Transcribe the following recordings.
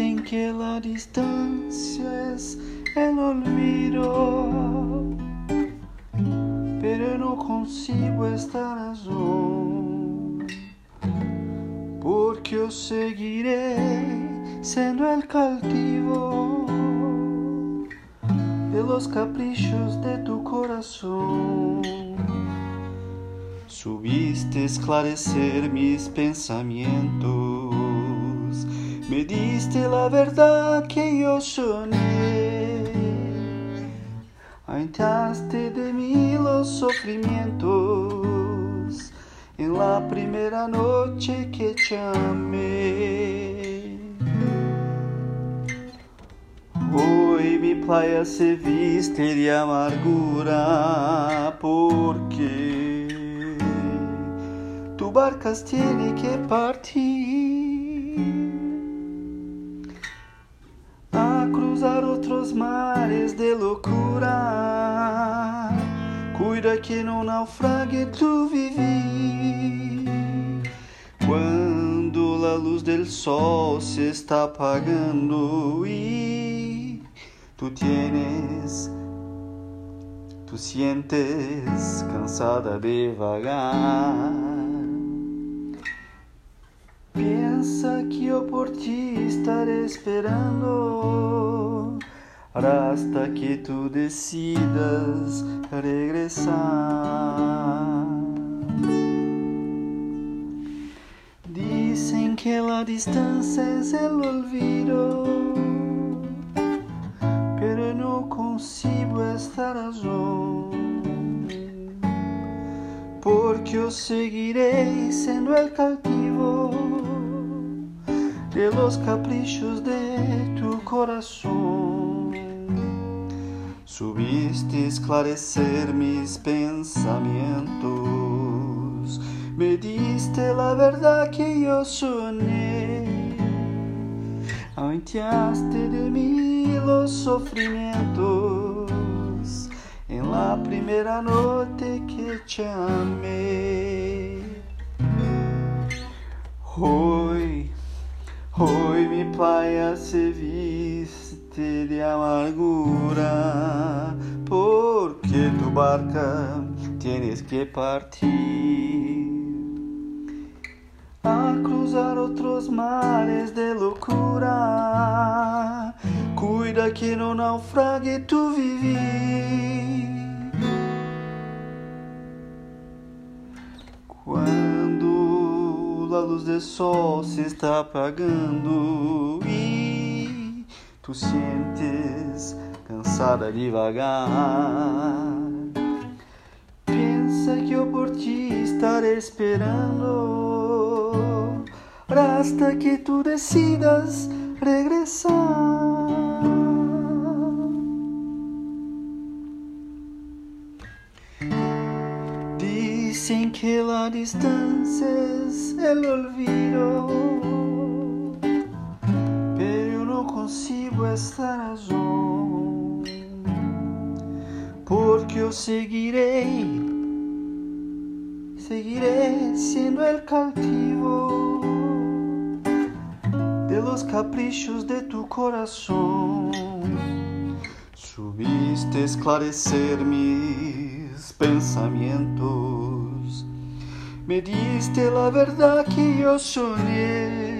Dicen que la distancia es el olvido, pero no consigo esta razón, porque yo seguiré siendo el cautivo de los caprichos de tu corazón. Subiste esclarecer mis pensamientos, me diste la verdad que yo soñé, aumentaste de mí los sufrimientos en la primera noche que te amé. Hoy mi playa se viste de amargura porque tu barcas tiene que partir otros mares de locura. Cuida que no naufrague tu vivir. Quando a luz del sol se está apagando y tú tienes, tú sientes cansada de vagar. Piensa que yo por ti estaré esperando hasta que tú decidas regresar. Dicen que la distancia es el olvido, pero no consigo esta razón. Porque yo seguiré siendo el cautivo de los caprichos de tu corazón. Subiste esclarecer mis pensamientos, me diste la verdad que yo soñé, aumentaste de mí los sufrimientos. En la primera noche que te amé. Hoy Hoy mi playa se de amargura, porque tu barca tienes que partir a cruzar otros mares de locura. Cuida que no naufrague tu vivir. Quando a luz do sol se está apagando e tu sientes cansada de vagar. Pensa que eu por ti estaré esperando hasta que tu decidas regresar. Dicen que la distancia es el olvido, consigo esta razón, porque yo seguiré, seguiré siendo el cautivo de los caprichos de tu corazón. Subiste esclarecer mis pensamientos, me diste la verdad que yo soñé,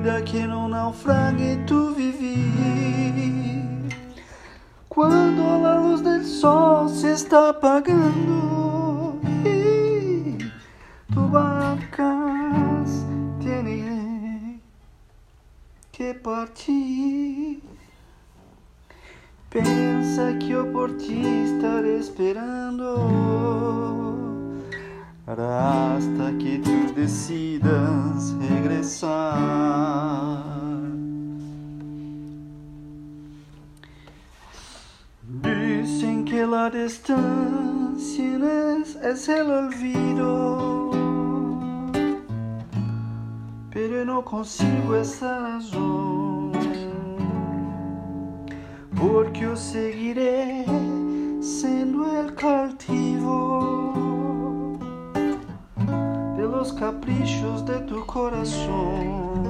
Cuida que no naufrague tu vivir. Quando a luz del sol se está apagando y tu barcas tiene que partir. Pensa que eu por ti estaré esperando hasta que decidas regressar. Dicen que la distancia es el olvido, pero no consigo esa razón, porque eu seguiré sem caprichos de tu corazón.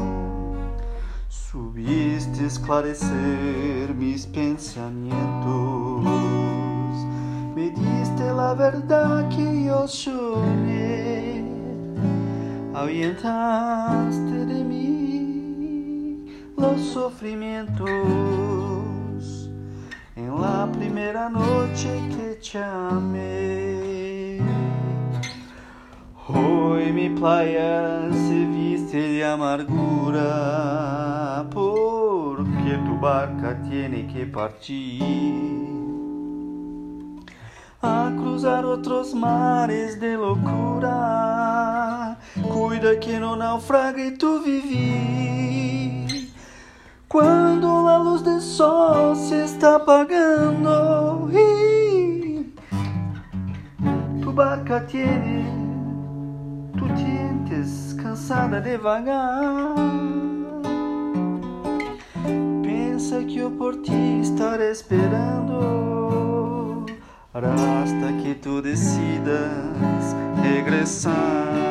Subiste esclarecer mis pensamientos, me diste la verdad que yo soñé, ahuyentaste de mí los sufrimientos en la primera noche que te amé. Hoy mi playa se viste de amargura porque tu barca tiene que partir a cruzar otros mares de locura. Cuida que no naufrague tu vivir. Cuando la luz del sol se está apagando y tu barca tiene cansada de vagar. Pensa que eu por ti estaré esperando hasta que tu decidas regressar.